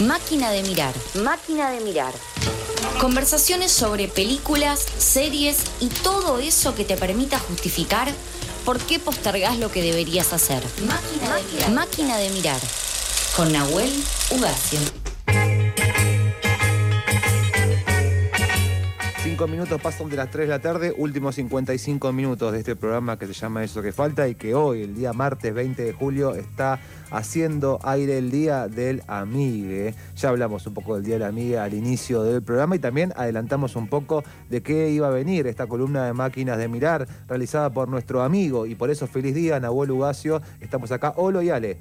Máquina de mirar. Máquina de mirar. Conversaciones sobre películas, series y todo eso que te permita justificar por qué postergás lo que deberías hacer. Máquina, de, mirar. Máquina de mirar. Con Nahuel Ugacio. Cinco minutos pasan de las 3 de la tarde, últimos 55 minutos de este programa que se llama Eso que falta y que hoy, el día martes 20 de julio, está haciendo aire el Día del Amigue. Ya hablamos un poco del Día del Amigue al inicio del programa y también adelantamos un poco de qué iba a venir esta columna de máquinas de mirar realizada por nuestro amigo y por eso feliz día, Nahuel Ugacio. Estamos acá, Olo y Ale.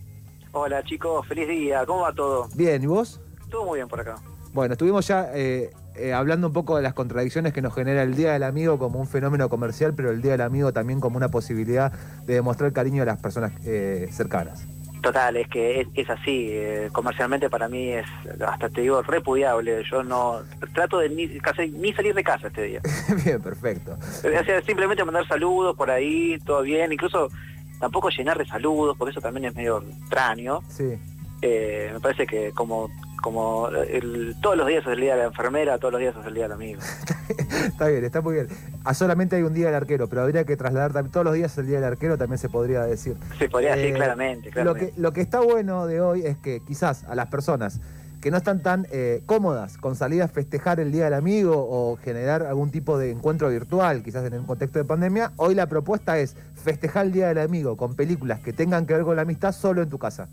Hola chicos, feliz día, ¿cómo va todo? Bien, ¿y vos? Todo muy bien por acá. Bueno, estuvimos ya eh, eh, hablando un poco de las contradicciones que nos genera el Día del Amigo como un fenómeno comercial, pero el Día del Amigo también como una posibilidad de demostrar cariño a las personas eh, cercanas. Total, es que es, así. comercialmente para mí es, hasta te digo, repudiable. Yo no trato de ni, casi, ni salir de casa este día. bien, perfecto. simplemente mandar saludos por ahí, todo bien. Incluso tampoco llenar de saludos, porque eso también es medio extraño. Sí. me parece que como como el, todos los días es el día de la enfermera, todos los días es el día del amigo. está bien, está muy bien. Ah, solamente hay un día del arquero, pero habría que trasladar también, todos los días el día del arquero también se podría decir. Se podría decir eh, claramente, Lo que, lo que está bueno de hoy es que quizás a las personas que no están tan eh, cómodas con salir a festejar el Día del Amigo o generar algún tipo de encuentro virtual, quizás en un contexto de pandemia, hoy la propuesta es festejar el Día del Amigo con películas que tengan que ver con la amistad solo en tu casa.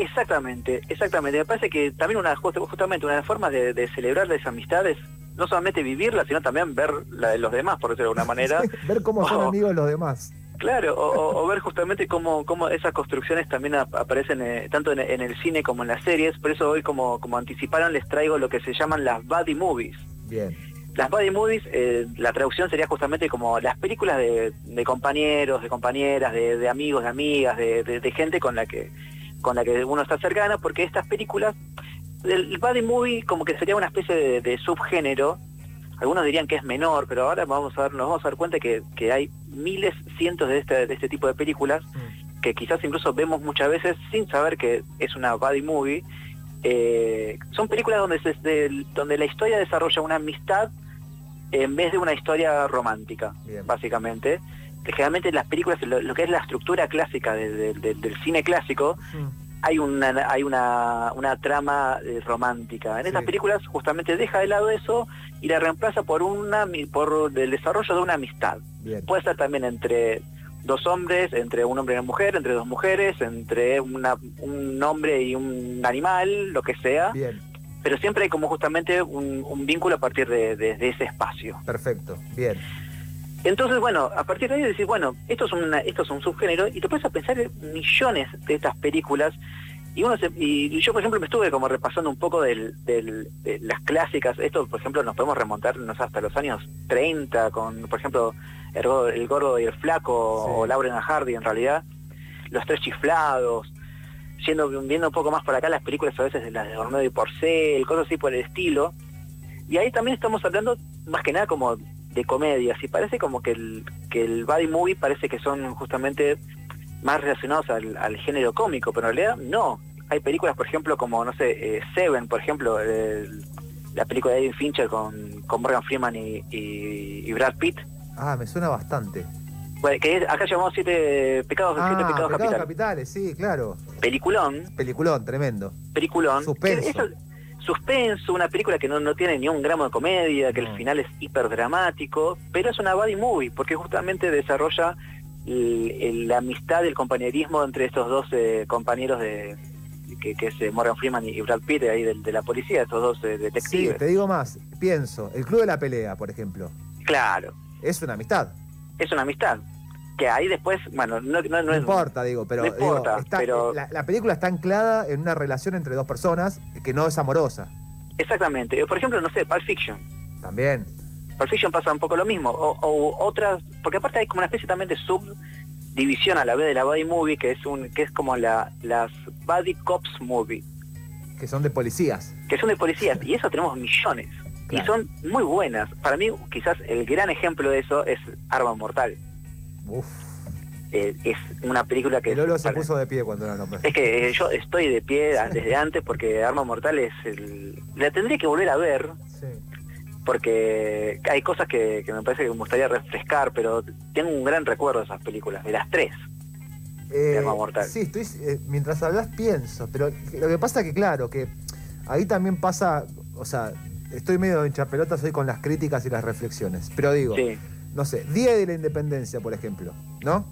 Exactamente, exactamente. Me parece que también una justamente una de las formas de, celebrar las amistades, no solamente vivirlas, sino también ver la de los demás, por decirlo de alguna manera. ver cómo son amigos los demás. Claro, o, ver justamente cómo, cómo esas construcciones también aparecen eh, tanto en, el cine como en las series. Por eso hoy, como, como anticiparon, les traigo lo que se llaman las buddy movies. Bien. Las buddy movies, eh, la traducción sería justamente como las películas de, compañeros, de compañeras, de, amigos, de amigas, de, gente con la que con la que uno está cercano, porque estas películas, el body movie como que sería una especie de, subgénero, algunos dirían que es menor, pero ahora vamos a ver, nos vamos a dar cuenta que, hay miles, cientos de este, de este tipo de películas, mm. que quizás incluso vemos muchas veces sin saber que es una body movie. Eh, son películas donde, se, donde la historia desarrolla una amistad en vez de una historia romántica, básicamente generalmente en las películas, lo, que es la estructura clásica del cine clásico, hay una hay una, una trama eh, romántica. En estas películas justamente deja de lado eso y la reemplaza por una por el desarrollo de una amistad. Puede ser también entre dos hombres, entre un hombre y una mujer, entre dos mujeres, entre una, un hombre y un animal, lo que sea. Pero siempre hay como justamente un, vínculo a partir de, de ese espacio. Perfecto, bien. Entonces, bueno, a partir de ahí decir, bueno, esto es, una, esto es un subgénero y te puedes a pensar en millones de estas películas y, uno y yo, por ejemplo, me estuve como repasando un poco de las clásicas. Esto, por ejemplo, nos podemos remontar hasta los años 30 con, por ejemplo, El, Gordo y el Flaco o Lauren Hardy en realidad. Los Tres Chiflados. Viendo un poco más por acá las películas a veces de las de Ormedo y Porcel, cosas así por el estilo. Y ahí también estamos hablando más que nada como de comedias y parece como que el, que el body movie parece que son justamente más relacionados al, género cómico, pero en realidad no. Hay películas, por ejemplo, como, no sé, eh, Seven, por ejemplo, la película de David Fincher con, con Morgan Freeman y, Brad Pitt. Ah, me suena bastante. Bueno, que acá llamamos Siete Pecados, ah, siete pecados, pecados capitales. sí, claro. Peliculón. Peliculón, tremendo. Peliculón. Suspenso suspenso, una película que no, tiene ni un gramo de comedia, que el final es hiper dramático, pero es una body movie, porque justamente desarrolla la amistad, el compañerismo entre estos dos eh, compañeros de que, es eh, Morgan Freeman y Brad Pitt ahí de, la policía, estos dos eh, detectives. Sí, te digo más, pienso, el Club de la Pelea, por ejemplo. Claro. Es una amistad. Es una amistad que ahí después, bueno, no, no, no, importa, digo, pero, pero... La, película está anclada en una relación entre dos personas que no es amorosa. Exactamente. Por ejemplo, no sé, Pulp Fiction. También. Pulp Fiction pasa un poco lo mismo. O, otras, porque aparte hay como una especie también de subdivisión a la vez de la body movie, que es un que es como la, las body cops movie. Que son de policías. Que son de policías. y eso tenemos millones. Y son muy buenas. Para mí, quizás el gran ejemplo de eso es Arma Mortal. Uf. eh, es una película que... Lolo se puso de pie cuando la nombré. Es que eh, yo estoy de pie desde antes porque Arma Mortal es el... La tendría que volver a ver. Sí. Porque hay cosas que, que me parece que me gustaría refrescar, pero tengo un gran recuerdo de esas películas, de las tres. Eh, Arma Mortal. Sí, estoy, eh, mientras hablas pienso, pero lo que pasa que claro, que ahí también pasa, o sea, estoy medio en chapelota, soy con las críticas y las reflexiones, pero digo, Sí, no sé, Día de la Independencia, por ejemplo, ¿no?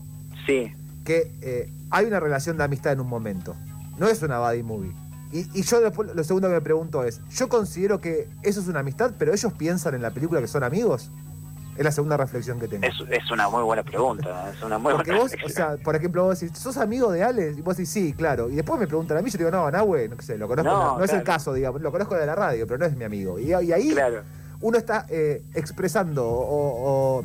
sí, Que eh, hay una relación de amistad en un momento, no es una buddy movie. Y, y yo después, lo segundo que me pregunto es, yo considero que eso es una amistad, pero ellos piensan en la película que son amigos. Es la segunda reflexión que tengo. es, es una muy buena pregunta. Es una muy Porque buena vos, o sea, por ejemplo, vos decís, ¿sos amigo de Ale? Y vos decís, sí, claro. Y después me preguntan a mí, yo digo, no, Nahue, no sé, lo conozco. No, No, no es el caso, digamos, lo conozco de la radio, pero no es mi amigo. Y, y ahí Claro. Uno está eh, expresando o, o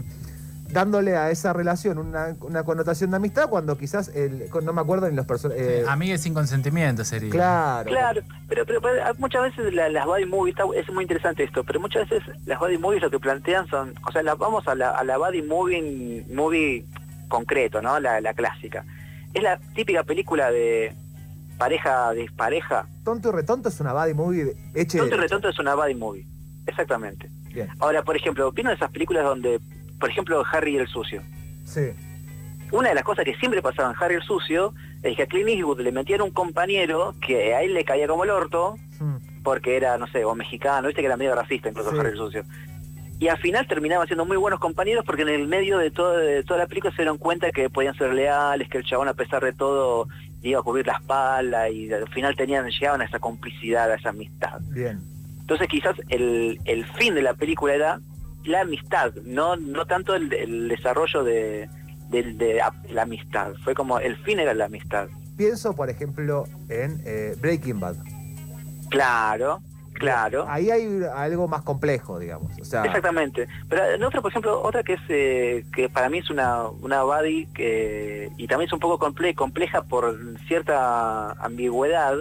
dándole a esa relación una, una connotación de amistad cuando quizás, el, no me acuerdo ni los personajes. Amigues sin consentimiento sería. claro. Claro, pero, pero, pero muchas veces la- las body movies, está- es muy interesante esto, pero muchas veces las body movies lo que plantean son, o sea, la- vamos a la, a la body movie, movie concreto, ¿no? La, la clásica. Es la típica película de pareja dispareja. Tonto y retonto es una buddy movie hecha Tonto y retonto es una body movie, exactamente. Bien, Ahora, por ejemplo, ¿vieron esas películas donde, por ejemplo, Harry y el sucio? sí. Una de las cosas que siempre pasaba en Harry el sucio es que a Clint Eastwood le metían un compañero que a él le caía como el orto, Mm, porque era, no sé, o mexicano, viste que era medio racista incluso Sí. Harry el Sucio. Y al final terminaban siendo muy buenos compañeros porque en el medio de, todo, de toda la película se dieron cuenta que podían ser leales, que el chabón a pesar de todo iba a cubrir la espalda y al final tenían llegaban a esa complicidad, a esa amistad. Bien. Entonces quizás el, el fin de la película era la amistad, no, no tanto el, el desarrollo de, la amistad. Fue como el fin era la amistad. Pienso, por ejemplo, en eh, Breaking Bad. Claro, claro. Ahí hay algo más complejo, digamos. O sea, Exactamente. Pero en otra, por ejemplo, otra que es eh, que para mí es una una buddy que y también es un poco comple- compleja por cierta ambigüedad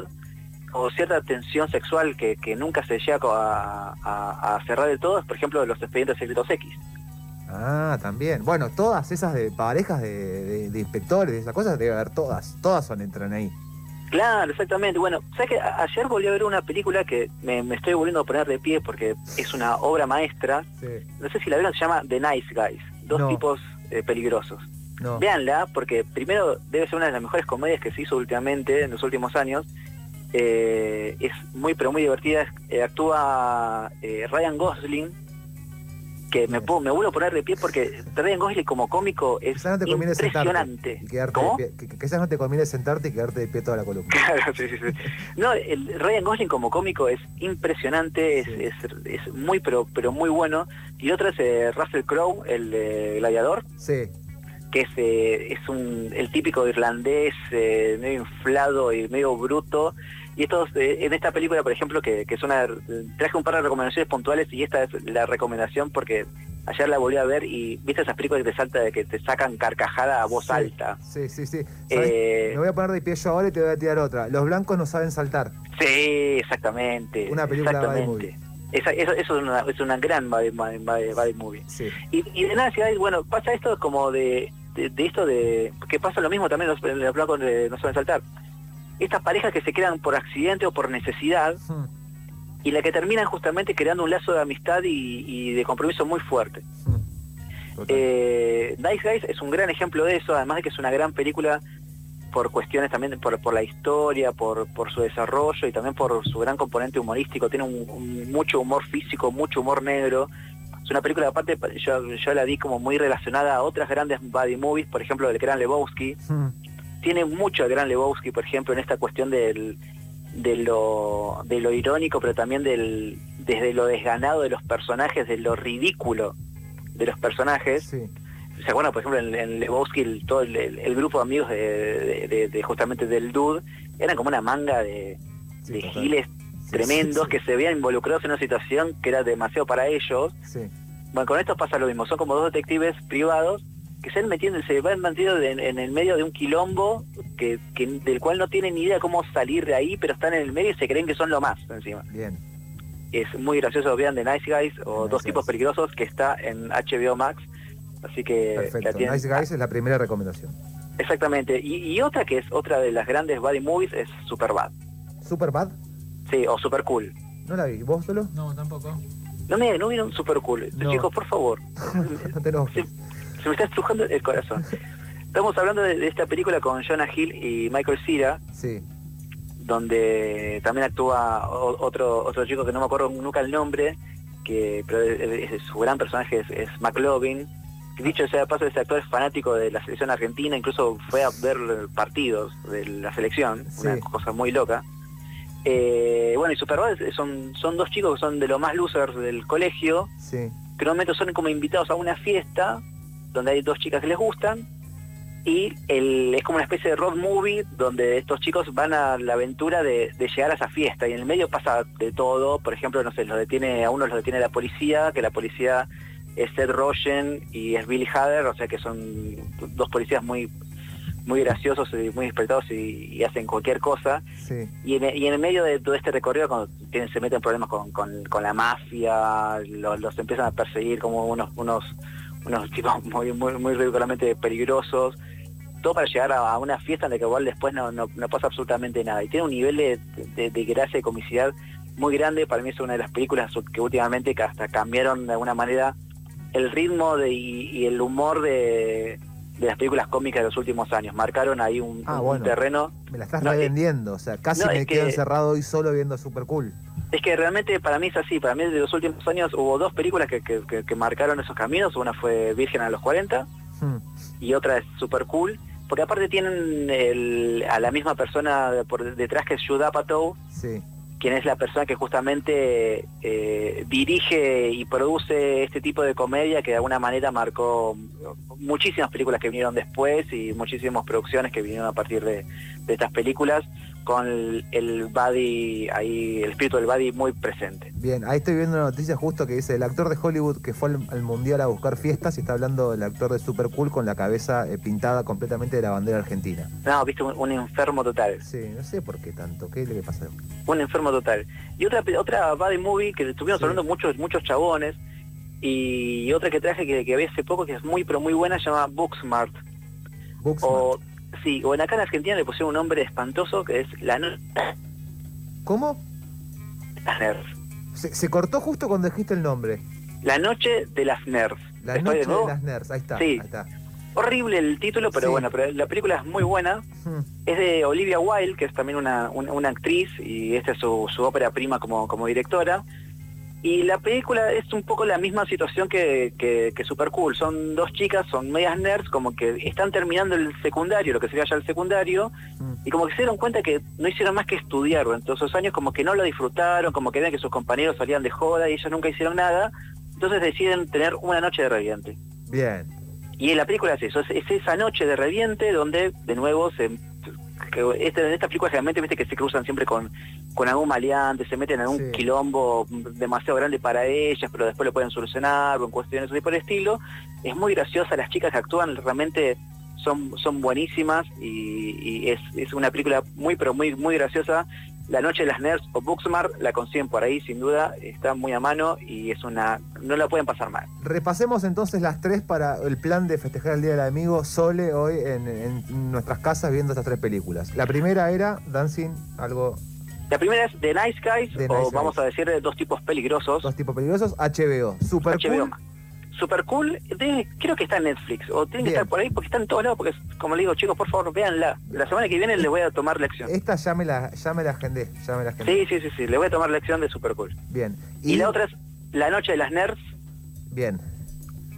o cierta tensión sexual que, que nunca se llega a, a- a cerrar del todo, es por ejemplo los expedientes secretos X. Ah, también. Bueno, todas esas de parejas de, de- de inspectores, de esas cosas, debe haber todas. Todas son entran ahí. Claro, exactamente. Bueno, ¿sabes que Ayer volví a ver una película que me, me estoy volviendo a poner de pie porque es una obra maestra. Sí. No sé si la vieron, se llama The Nice Guys. Dos No. tipos eh, peligrosos. No. Véanla, porque primero debe ser una de las mejores comedias que se hizo últimamente, en los últimos años. Eh, es muy, pero muy divertida. Eh, actúa eh, Ryan Gosling, que me, puedo, me vuelvo a poner de pie porque Ryan Gosling como cómico es Quizás no te conviene sentarte impresionante. y quedarte ¿Cómo? de pie. Que, quizás no te conviene sentarte y quedarte de pie toda la columna. Claro, sí, sí, sí. No, el Ryan Gosling como cómico es impresionante, es, es, es muy, pero, pero muy bueno. Y otro es Russell Crowe, el gladiador, Sí. que es, eh, es un, el típico irlandés, eh, medio inflado y medio bruto. Y estos, eh, en esta película, por ejemplo, que, que es una, traje un par de recomendaciones puntuales y esta es la recomendación porque ayer la volví a ver y viste esas películas que te salta de que te sacan carcajada a voz Sí. alta. Sí, sí, sí. Eh, Me voy a poner de pie yo ahora y te voy a tirar otra. Los blancos no saben saltar. Sí, exactamente. Una película exactamente. Esa- eso, eso es, una, es una gran buddy- buddy- buddy movie. Sí. Y, y de nada, si hay- bueno, pasa esto como de, de, de esto de... que pasa lo mismo también los, los blancos de no saben saltar. Estas parejas que se crean por accidente o por necesidad y la que terminan justamente creando un lazo de amistad y, y de compromiso muy fuerte. Total. Eh, Nice Guys es un gran ejemplo de eso, además de que es una gran película por cuestiones también, por, por la historia, por, por su desarrollo y también por su gran componente humorístico. Tiene un, un- mucho humor físico, mucho humor negro. Es una película, aparte, yo, yo la vi como muy relacionada a otras grandes buddy movies, por ejemplo, del Gran Lebowski. Hmm, Tiene mucho el Gran Lebowski, por ejemplo, en esta cuestión del, de, lo, de lo irónico, pero también del, desde lo desganado de los personajes, de lo ridículo de los personajes. Sí. ¿Se acuerdan, por ejemplo, en, en Lebowski, el, todo el, grupo de amigos de, de- de- de justamente del Dude, eran como una manga de, sí, giles Sí, tremendos que se veían involucrados en una situación que era demasiado para ellos. Bueno, con esto pasa lo mismo, son como dos detectives privados que se van metiendo, se van metiendo en, en el medio de un quilombo que, que- del cual no tienen ni idea cómo salir de ahí, pero están en el medio y se creen que son lo más encima. Bien. Es muy gracioso, vean The Nice Guys o Nice Dos Guys. Tipos Peligrosos que está en HBO Max, así que la Perfecto. Nice Guys es la primera recomendación. Exactamente. Y, otra que es otra de las grandes buddy movies es Superbad. ¿Superbad? Sí, o Super Cool. ¿No la vi? ¿Vos solo? No, tampoco. No me no vieron Super Cool. Chicos, por favor. no te lo... se, me está estrujando el corazón. Estamos hablando de, esta película con Jonah Hill y Michael Cera. Sí. Donde también actúa otro otro chico que no me acuerdo nunca el nombre, que pero su gran personaje es, es McLovin dicho sea de paso, este actor es fanático de la selección argentina, incluso fue a ver partidos de la selección, una cosa muy loca. Eh, bueno, y Superbad son, son dos chicos que son de los más losers del colegio, que en un momento son como invitados a una fiesta donde hay dos chicas que les gustan, y el, es como una especie de road movie donde estos chicos van a la aventura de, de, llegar a esa fiesta. Y en el medio pasa de todo, por ejemplo, no sé, los detiene, a uno los detiene la policía, que la policía es Seth Rogen y es Billy Hader, o sea que son dos policías muy muy graciosos y muy despertados y, hacen cualquier cosa. Y, en, y, en, el medio de todo este recorrido, cuando tienen, se meten problemas con, con, la mafia, los, empiezan a perseguir como unos unos unos tipos muy muy muy ridiculamente peligrosos. Todo para llegar a, una fiesta en la que igual después no, no, pasa absolutamente nada. Y tiene un nivel de, de, gracia y comicidad muy grande. Para mí es una de las películas que últimamente hasta cambiaron de alguna manera el ritmo de, y, el humor de, las películas cómicas de los últimos años. Marcaron ahí un, ah, terreno. Me la estás revendiendo, o sea, casi me quedo encerrado hoy solo viendo Super Cool. Es que realmente para mí es así, para mí de los últimos años hubo dos películas que, que, marcaron esos caminos, una fue Virgen a los 40 hmm. y otra es Super Cool, porque aparte tienen a la misma persona por detrás que es Judd Apatow, sí quien es la persona que justamente eh, dirige y produce este tipo de comedia que de alguna manera marcó muchísimas películas que vinieron después y muchísimas producciones que vinieron a partir de, de estas películas con el, body ahí, el espíritu del body muy presente. Bien, ahí estoy viendo una noticia justo que dice el actor de Hollywood que fue al, mundial a buscar fiestas y está hablando del actor de Super Cool con la cabeza eh, pintada completamente de la bandera argentina. No, viste, un, enfermo total. Sí, no sé por qué tanto, ¿qué le pasa? Un enfermo total. Y otra otra body movie que estuvimos hablando muchos muchos chabones y otra que traje que, que vi hace poco que es muy pero muy buena se llama Booksmart. Booksmart. Sí, o en acá en Argentina le pusieron un nombre espantoso que es la ¿Cómo? Las nerds. Se, cortó justo cuando dijiste el nombre. La noche de las nerds. La noche de, las nerds, ahí está. Sí. Horrible el título, pero bueno, pero la película es muy buena. Es de Olivia Wilde, que es también una, una, actriz, y esta es su, su ópera prima como, como directora. Y la película es un poco la misma situación que, que, Super Cool. Son dos chicas, son medias nerds, como que están terminando el secundario, lo que sería ya el secundario, mm. y como que se dieron cuenta que no hicieron más que estudiar durante todos esos años, como que no lo disfrutaron, como que ven que sus compañeros salían de joda y ellos nunca hicieron nada. Entonces deciden tener una noche de reviente. Bien. Y la película es eso, es esa noche de reviente donde de nuevo se que este, en esta película generalmente viste que se cruzan siempre con, con algún maleante, se meten en un quilombo demasiado grande para ellas, pero después lo pueden solucionar o en cuestiones así por el estilo. Es muy graciosa, las chicas que actúan realmente son, son buenísimas y, es, es, una película muy pero muy muy graciosa la Noche de las Nerds o Booksmart la consiguen por ahí, sin duda, está muy a mano y es una. no la pueden pasar mal. Repasemos entonces las tres para el plan de festejar el Día del Amigo Sole hoy en, nuestras casas viendo estas tres películas. La primera era Dancing, algo. La primera es The Nice Guys, o vamos a decir dos tipos peligrosos. Dos tipos peligrosos, HBO. Super HBO super cool. creo que está en Netflix, o tiene que estar por ahí porque está en todos lados, porque como le digo, chicos, por favor, véanla. La semana que viene le voy a tomar lección. Esta ya me la, ya me la agendé, ya me la Sí, sí, sí, sí, le voy a tomar lección de super cool. Bien. Y, la otra es La Noche de las Nerds. Bien.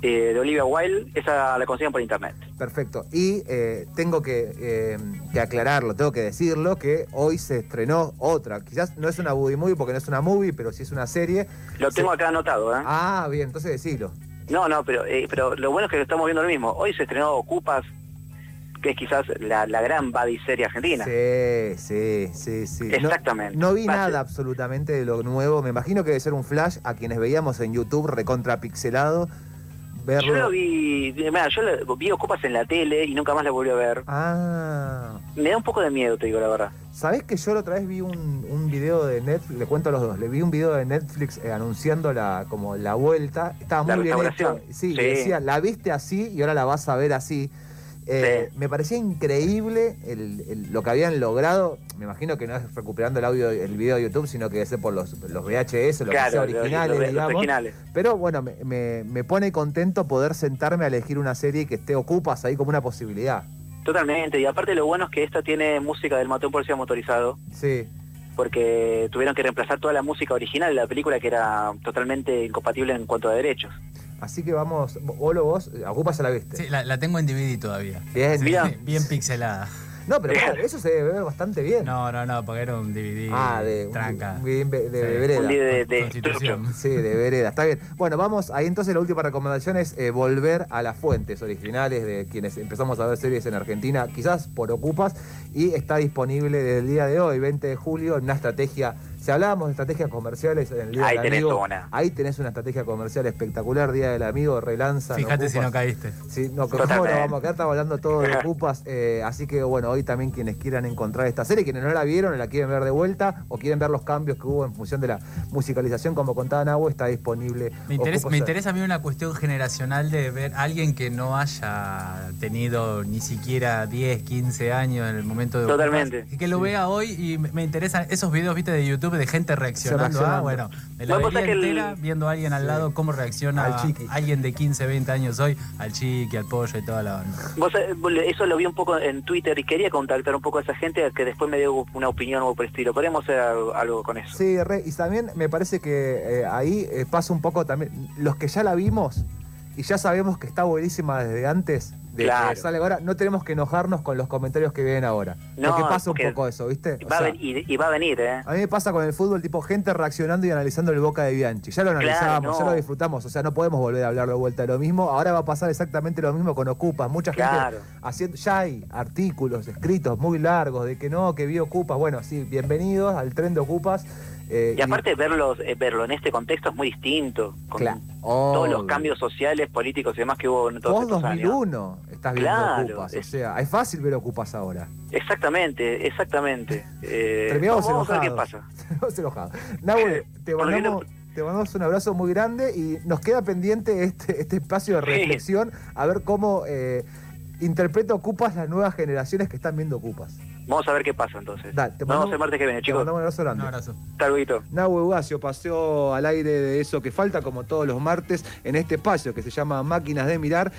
Eh, de Olivia Wilde, esa la consiguen por internet. Perfecto. Y eh, tengo que, eh, que, aclararlo, tengo que decirlo, que hoy se estrenó otra. Quizás no es una movie movie porque no es una movie, pero sí es una serie. Lo tengo acá anotado, ¿eh? Ah, bien, entonces decilo. No, no, pero, eh, pero lo bueno es que estamos viendo lo mismo. Hoy se estrenó Ocupas, que es quizás la, gran body serie argentina. Sí, sí, sí, sí. Exactamente. No, vi nada absolutamente de lo nuevo. Me imagino que debe ser un flash a quienes veíamos en YouTube recontrapixelado. Verlo. Yo lo vi, mira, yo vi Ocupas en la tele y nunca más la volví a ver. Ah. Me da un poco de miedo, te digo la verdad. ¿Sabés que yo la otra vez vi un, un video de Netflix? Le cuento a los dos. Le vi un video de Netflix eh, anunciando la como la vuelta. Estaba muy bien hecho. Sí, decía, la viste así y ahora la vas a ver así. Eh, me parecía increíble lo que habían logrado. Me imagino que no es recuperando el audio, el video de YouTube, sino que es por los, los VHS, los que originales, digamos. Pero bueno, me, me, pone contento poder sentarme a elegir una serie que esté ocupas ahí como una posibilidad. Totalmente, y aparte lo bueno es que esta tiene música del Matón Policía Motorizado. Sí. Porque tuvieron que reemplazar toda la música original de la película que era totalmente incompatible en cuanto a derechos. Así que vamos, Olo, vos, ocupas a la vista. Sí, la, tengo en DVD todavía. Bien, bien, bien pixelada. No, pero eso se debe ver bastante bien. No, no, no, porque era un DVD ah, de, tranca. de, de, de, vereda. de, de, Sí, de vereda, está bien. Bueno, vamos, ahí entonces la última recomendación es eh, volver a las fuentes originales de quienes empezamos a ver series en Argentina, quizás por ocupas, y está disponible desde el día de hoy, 20 de julio, en una estrategia si hablábamos de estrategias comerciales en el Día ahí del tenés Amigo, una. ahí tenés una estrategia comercial espectacular, Día del Amigo, relanza. Fíjate si no caíste. Sí, no, ¿cómo no vamos a quedar? Estamos hablando todo de Ocupas. Eh, así que bueno, hoy también quienes quieran encontrar esta serie, quienes no la vieron la quieren ver de vuelta o quieren ver los cambios que hubo en función de la musicalización, como contaba Nahue, está disponible. Me interesa, me interesa a mí una cuestión generacional de ver a alguien que no haya tenido ni siquiera 10, 15 años en el momento de. Totalmente. y que lo vea hoy y me interesan esos videos, viste, de YouTube de gente reaccionando Ah, bueno, me la vería entera viendo a alguien al lado cómo reacciona alguien de 15, 20 años hoy al chiqui, al pollo y toda la onda. Eh, eso lo vi un poco en Twitter y quería contactar un poco a esa gente que después me dio una opinión o por el estilo. Podríamos hacer algo con eso. Sí, y también me parece que eh, ahí eh, pasa un poco también, los que ya la vimos y ya sabemos que está buenísima desde antes, de sale ahora, no tenemos que enojarnos con los comentarios que vienen ahora. No, porque pasa un poco eso, ¿viste? Va y, va a venir, ¿eh? A mí me pasa con el fútbol, tipo gente reaccionando y analizando el Boca de Bianchi. Ya lo analizamos, ya lo disfrutamos, o sea, no podemos volver a hablar de vuelta de lo mismo. Ahora va a pasar exactamente lo mismo con Ocupas. Mucha gente haciendo, ya hay artículos escritos muy largos de que no, que vi Ocupas. Bueno, sí, bienvenidos al tren de Ocupas. Eh, y aparte verlos, eh, verlo en este contexto es muy distinto, con todos los cambios sociales, políticos y demás que hubo en todos estos 2001 años. estás viendo Ocupas, o sea, es fácil ver Ocupas ahora. Exactamente, exactamente. Eh, Terminamos vamos, a ver qué pasa. enojados. te mandamos, te mandamos un abrazo muy grande y nos queda pendiente este, este espacio de reflexión a ver cómo eh, interpreta Ocupas las nuevas generaciones que están viendo Ocupas. Vamos a ver qué pasa entonces. Dale, te Vamos el martes que viene, chicos. Te un abrazo grande. Un abrazo. Luego. Nahue Ugacio paseó al aire de eso que falta, como todos los martes, en este espacio que se llama Máquinas de Mirar.